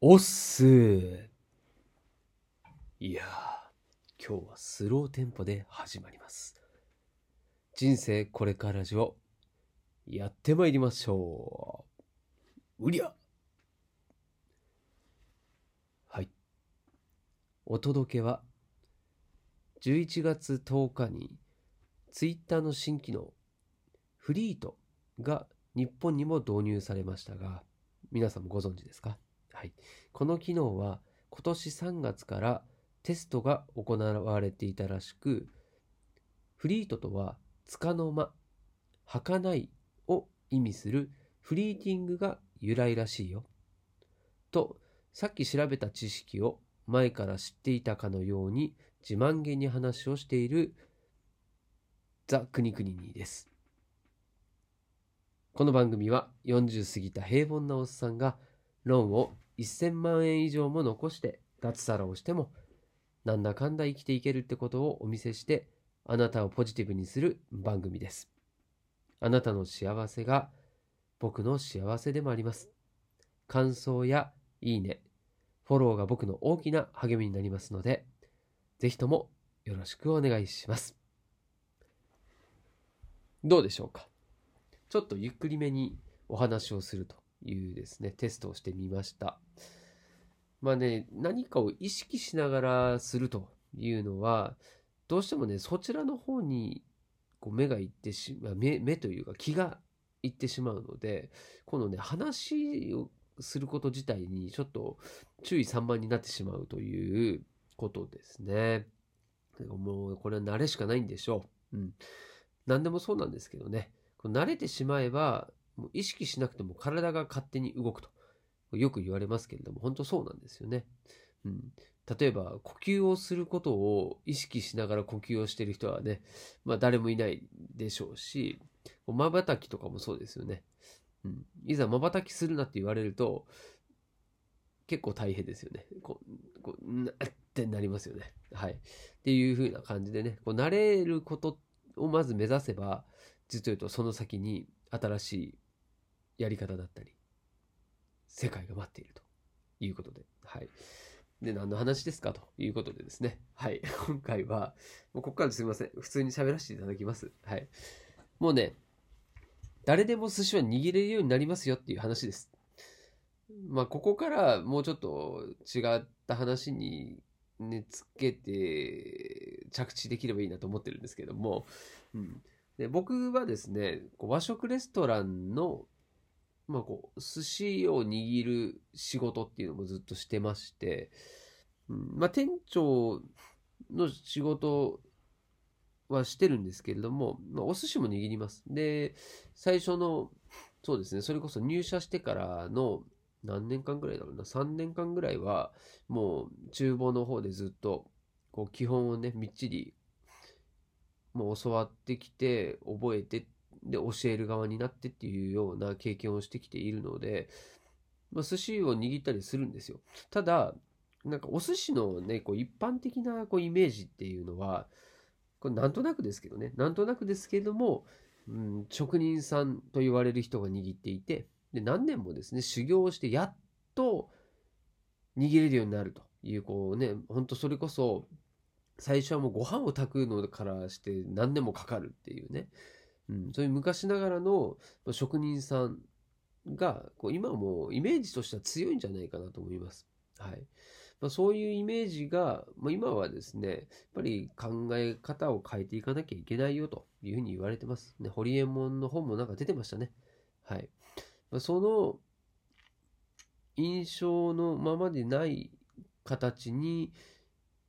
おっすいや、今日はスローテンポで始まります。人生これからラジオ、やってまいりましょう。うりゃはい。お届けは、11月10日に、ツイッターの新機能、フリートが日本にも導入されましたが、皆さんもご存知ですか？はい。この機能は今年3月からテストが行われていたらしく、フリートとは、つかの間、儚いを意味するフリーティングが由来らしいよ。と、さっき調べた知識を前から知っていたかのように自慢げに話をしているザ・クニクニニです。この番組は40過ぎた平凡なおっさんがローンを1000万円以上も残して脱サラをしてもなんだかんだ生きていけるってことをお見せしてあなたをポジティブにする番組です。あなたの幸せが僕の幸せでもあります。感想やいいね、フォローが僕の大きな励みになりますので、ぜひともよろしくお願いします。どうでしょうか？ちょっとゆっくりめにお話をするというですね、テストをしてみました。まあね、何かを意識しながらするというのは、どうしてもね、そちらの方にこう目がいってしまう、目というか気がいってしまうので、このね、話をすること自体にちょっと注意散漫になってしまうということですね。もうこれは慣れしかないんでしょう。うん。何でもそうなんですけどね。慣れてしまえば、意識しなくても体が勝手に動くと。よく言われますけれども、本当そうなんですよね。うん。例えば、呼吸をすることを意識しながら呼吸をしている人はね、まあ誰もいないでしょうし、瞬きとかもそうですよね。うん。いざ瞬きするなって言われると、結構大変ですよね。こう、こうなってなりますよね。はい。っていう風な感じでね、こう慣れることをまず目指せば、実を言うとその先に新しいやり方だったり、世界が待っているということで、はい。で、何の話ですか？ということでですね。はい。今回は、もうここからすみません。普通に喋らせていただきます。はい。もうね、誰でも寿司は握れるようになりますよっていう話です。まあ、ここからもうちょっと違った話にね、つけて着地できればいいなと思ってるんですけども、うん。で僕はですね、こう和食レストランのまあこう、寿司を握る仕事っていうのもずっとしてまして、うん、まあ店長の仕事はしてるんですけれども、まあお寿司も握ります。で、最初の、そうですね、それこそ入社してからの何年間ぐらいだろうな、3年間ぐらいは、もう厨房の方でずっと、こう基本をね、みっちり、もう教わってきて、覚えてで教える側になってっていうような経験をしてきているので、まあ、寿司を握ったりするんですよ。ただ、なんかお寿司のね、こう一般的なこうイメージっていうのは、これなんとなくですけどね、なんとなくですけれども、うん、職人さんと言われる人が握っていて、で何年もですね、修行をしてやっと握れるようになるという、こうね、ほんとそれこそ、最初はもうご飯を炊くのからして何年もかかるっていうね、うん、そういう昔ながらの職人さんがこう今はもうイメージとしては強いんじゃないかなと思います。はいまあ、そういうイメージが、まあ、今はですね、やっぱり考え方を変えていかなきゃいけないよというふうに言われてます。ね、ホリエモンの本もなんか出てましたね。はい。まあ、その印象のままでない形に、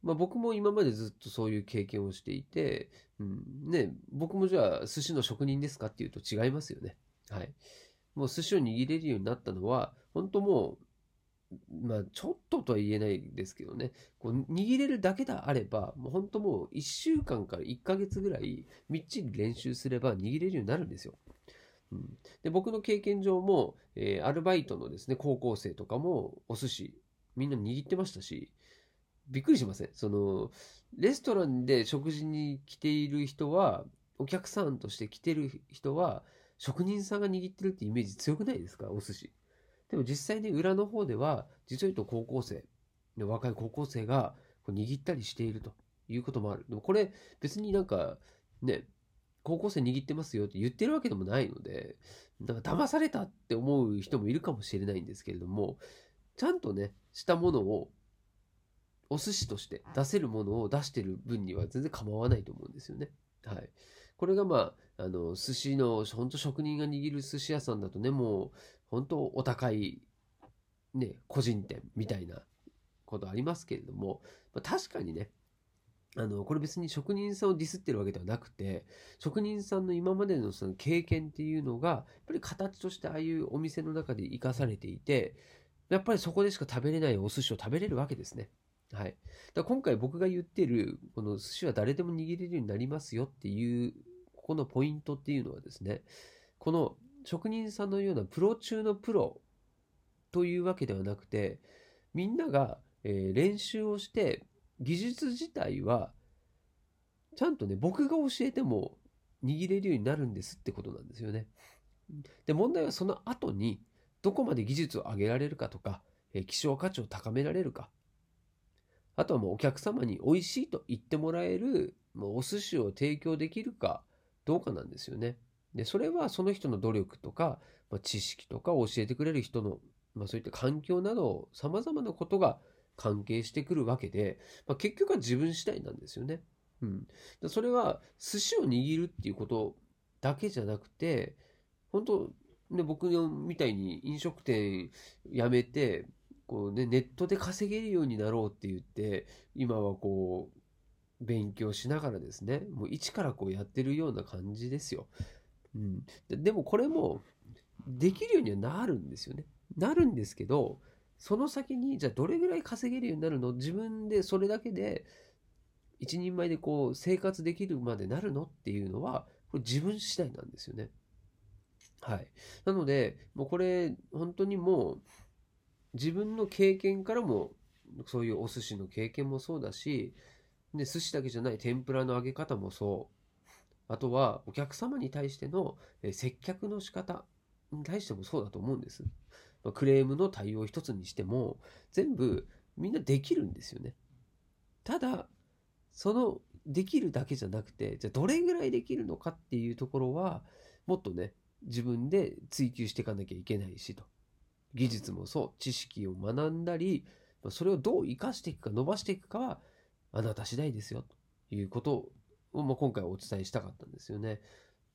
まあ、僕も今までずっとそういう経験をしていて、うん、ね、僕もじゃあ寿司の職人ですかっていうと違いますよね。はい。もう寿司を握れるようになったのは、本当もう、まあちょっととは言えないですけどね、こう握れるだけであれば、もう本当もう1週間から1ヶ月ぐらいみっちり練習すれば握れるようになるんですよ。うん、で僕の経験上も、えー、アルバイトのですね、高校生とかもお寿司みんな握ってましたし、びっくりしません？その、レストランで食事に来ている人は、お客さんとして来てる人は、職人さんが握ってるってイメージ強くないですか？お寿司。でも実際に裏の方では、実を言うと高校生、若い高校生が握ったりしているということもある。でもこれ別になんかね、高校生握ってますよって言ってるわけでもないので、なんか騙されたって思う人もいるかもしれないんですけれども、ちゃんとね、したものをお寿司として出せるものを出してる分には全然構わないと思うんですよね。はい。これがまあ、あの、寿司の、本当職人が握る寿司屋さんだとね、もう、本当お高い、ね、個人店みたいなことありますけれども、まあ、確かにね、あの、これ別に職人さんをディスってるわけではなくて、職人さんの今までのその経験っていうのが、やっぱり形としてああいうお店の中で生かされていて、やっぱりそこでしか食べれないお寿司を食べれるわけですね。はい。だ今回僕が言ってる、この寿司は誰でも握れるようになりますよっていう、ここのポイントっていうのはですね、この職人さんのようなプロ中のプロというわけではなくて、みんなが、え、練習をして、技術自体は、ちゃんとね、僕が教えても握れるようになるんですってことなんですよね。で、問題はその後に、どこまで技術を上げられるかとか、え、希少価値を高められるか。あとはもうお客様に美味しいと言ってもらえる、もうお寿司を提供できるかどうかなんですよね。で、それはその人の努力とか、まあ、知識とか教えてくれる人の、まあ、そういった環境など、様々なことが関係してくるわけで、まあ、結局は自分次第なんですよね。うん。それは寿司を握るっていうことだけじゃなくて、本当ね、僕みたいに飲食店辞めて、こうね、ネットで稼げるようになろうって言って、今はこう、勉強しながらですね、もう一からこうやってるような感じですよ。うん。でもこれも、できるようにはなるんですよね。なるんですけど、その先に、じゃあどれぐらい稼げるようになるの？自分でそれだけで、一人前でこう生活できるまでなるのっていうのは、これ自分次第なんですよね。はい。なので、もうこれ、本当にもう、自分の経験からもそういうお寿司の経験もそうだしで寿司だけじゃない天ぷらの揚げ方もそう。あとはお客様に対しての接客の仕方に対してもそうだと思うんです。クレームの対応一つにしても全部みんなできるんですよね。ただそのできるだけじゃなくてじゃあどれぐらいできるのかっていうところはもっとね自分で追求していかなきゃいけないしと。技術もそう、知識を学んだり、それをどう活かしていくか、伸ばしていくかは、あなた次第ですよ、ということを、まあ、今回お伝えしたかったんですよね。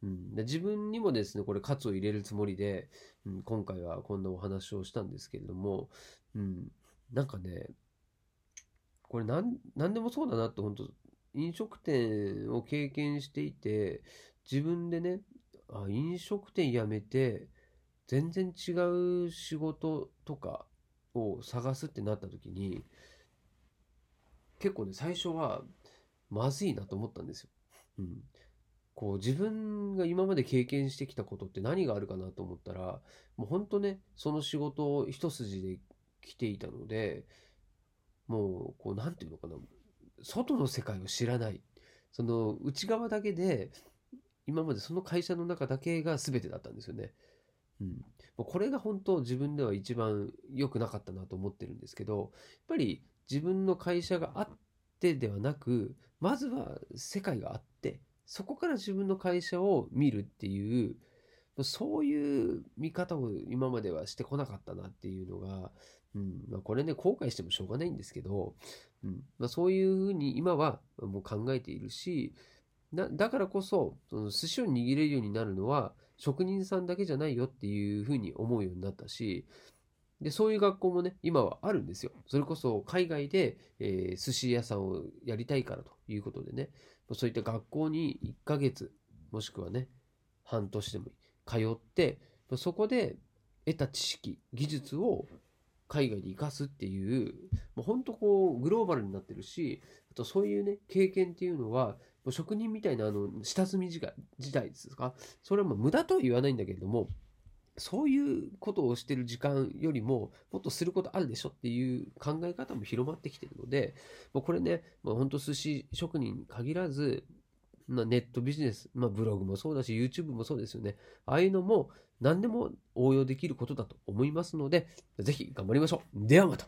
うん、で自分にもですね、これ、喝を入れるつもりで、うん、今回はこんなお話をしたんですけれども、うん、なんかね、これなん、なんでもそうだなって、本当飲食店を経験していて、自分でね、あ、飲食店辞めて、全然違う仕事とかを探すってなった時に結構ね最初はまずいなと思ったんですよ。うん、こう自分が今まで経験してきたことって何があるかなと思ったらもうほんとねその仕事を一筋で来ていたのでもうこう何て言うのかな外の世界を知らないその内側だけで今までその会社の中だけが全てだったんですよね。うん、これが本当自分では一番良くなかったなと思ってるんですけどやっぱり自分の会社があってではなくまずは世界があってそこから自分の会社を見るっていうそういう見方を今まではしてこなかったなっていうのが、うん。まあ、これね後悔してもしょうがないんですけど、うん。まあ、そういうふうに今はもう考えているしだからこそその寿司を握れるようになるのは職人さんだけじゃないよっていうふうに思うようになったし、で、そういう学校もね、今はあるんですよ。それこそ海外で、えー、寿司屋さんをやりたいからということでね、そういった学校に1ヶ月、もしくはね、半年でも、通って、そこで得た知識、技術を海外で活かすっていう、もう本当こう、グローバルになってるし、あとそういうね、経験っていうのは、職人みたいなあの下積み時代ですか？それはもう無駄とは言わないんだけれどもそういうことをしてる時間よりももっとすることあるでしょっていう考え方も広まってきてるのでもうこれね、まあ、本当寿司職人に限らずまあ、ネットビジネス、まあ、ブログもそうだし、YouTube もそうですよね。ああいうのも、何でも応用できることだと思いますので、ぜひ頑張りましょう。ではまた。